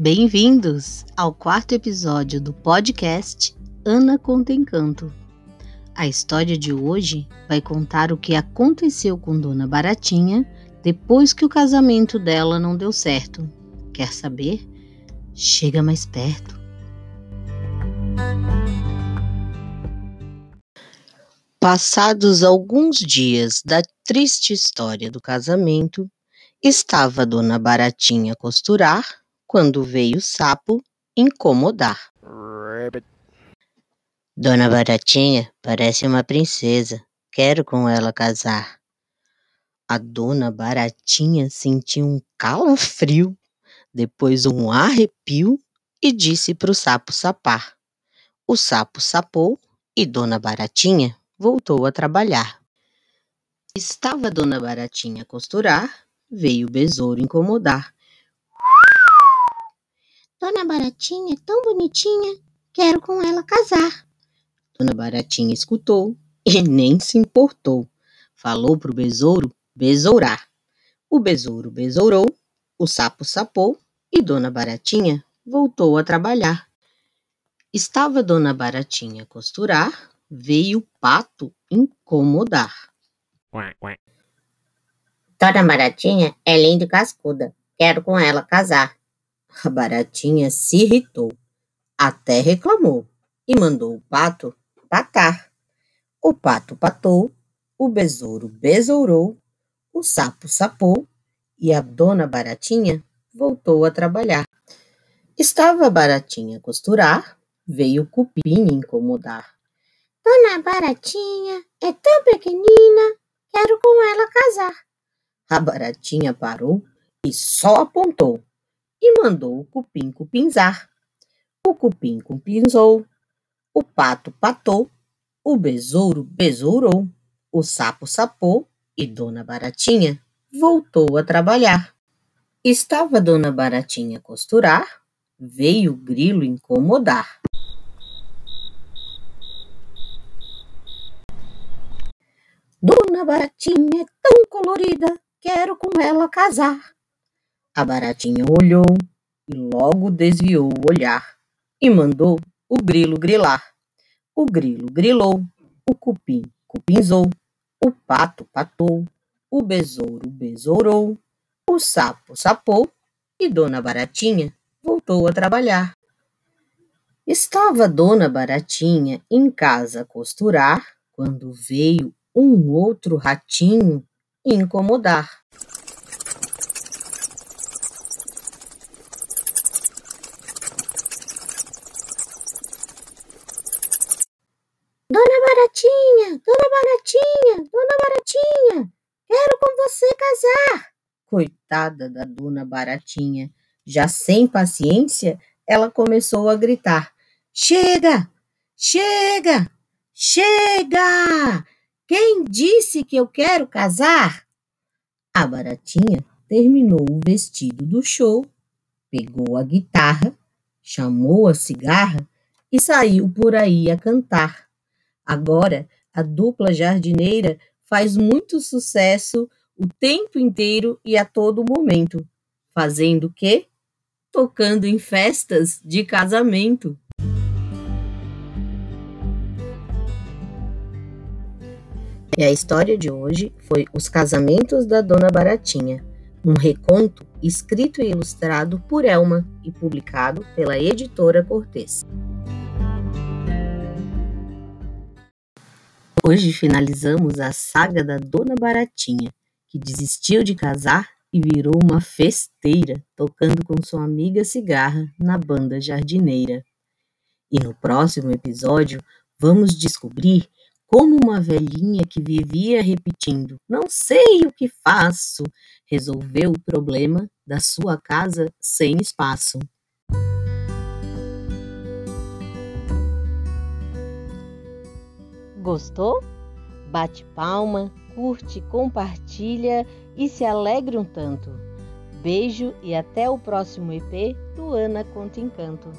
Bem-vindos ao quarto episódio do podcast Ana Conta Encanto. A história de hoje vai contar o que aconteceu com Dona Baratinha depois que o casamento dela não deu certo. Quer saber? Chega mais perto. Passados alguns dias da triste história do casamento, estava Dona Baratinha costurar quando veio o sapo incomodar. Dona Baratinha parece uma princesa. Quero com ela casar. A dona Baratinha sentiu um calafrio, depois um arrepio e disse para o sapo sapar. O sapo sapou e Dona Baratinha voltou a trabalhar. Estava Dona Baratinha a costurar, veio o besouro incomodar. Dona Baratinha é tão bonitinha, quero com ela casar. Dona Baratinha escutou e nem se importou. Falou pro besouro besourar. O besouro besourou, o sapo sapou e Dona Baratinha voltou a trabalhar. Estava Dona Baratinha a costurar, veio o pato incomodar. Dona Baratinha é linda e cascuda, quero com ela casar. A baratinha se irritou, até reclamou e mandou o pato patar. O pato patou, o besouro besourou, o sapo sapou e a dona Baratinha voltou a trabalhar. Estava a Baratinha a costurar, veio o cupim incomodar. Dona Baratinha é tão pequenina, quero com ela casar. A Baratinha parou e só apontou e mandou o cupim cupinzar. O cupim cupinzou, o pato patou, o besouro besourou, o sapo sapou e Dona Baratinha voltou a trabalhar. Estava Dona Baratinha a costurar, veio o grilo incomodar. Dona Baratinha é tão colorida, quero com ela casar. A baratinha olhou e logo desviou o olhar e mandou o grilo grilar. O grilo grilou, o cupim cupinzou, o pato patou, o besouro besourou, o sapo sapou e Dona Baratinha voltou a trabalhar. Estava Dona Baratinha em casa a costurar quando veio um outro ratinho incomodar. Dona Baratinha, Dona Baratinha, quero com você casar. Coitada da Dona Baratinha, já sem paciência, ela começou a gritar: Chega! Chega! Chega! Quem disse que eu quero casar? A Baratinha terminou o vestido do show, pegou a guitarra, chamou a cigarra e saiu por aí a cantar. Agora, a dupla jardineira faz muito sucesso o tempo inteiro e a todo momento. Fazendo o quê? Tocando em festas de casamento. E a história de hoje foi Os Casamentos da Dona Baratinha, um reconto escrito e ilustrado por Elma e publicado pela editora Cortez. Hoje finalizamos a saga da Dona Baratinha, que desistiu de casar e virou uma festeira, tocando com sua amiga Cigarra na banda jardineira. E no próximo episódio vamos descobrir como uma velhinha que vivia repetindo: Não sei o que faço, resolveu o problema da sua casa sem espaço. Gostou? Bate palma, curte, compartilha e se alegre um tanto. Beijo e até o próximo EP do Ana Conta Encanto.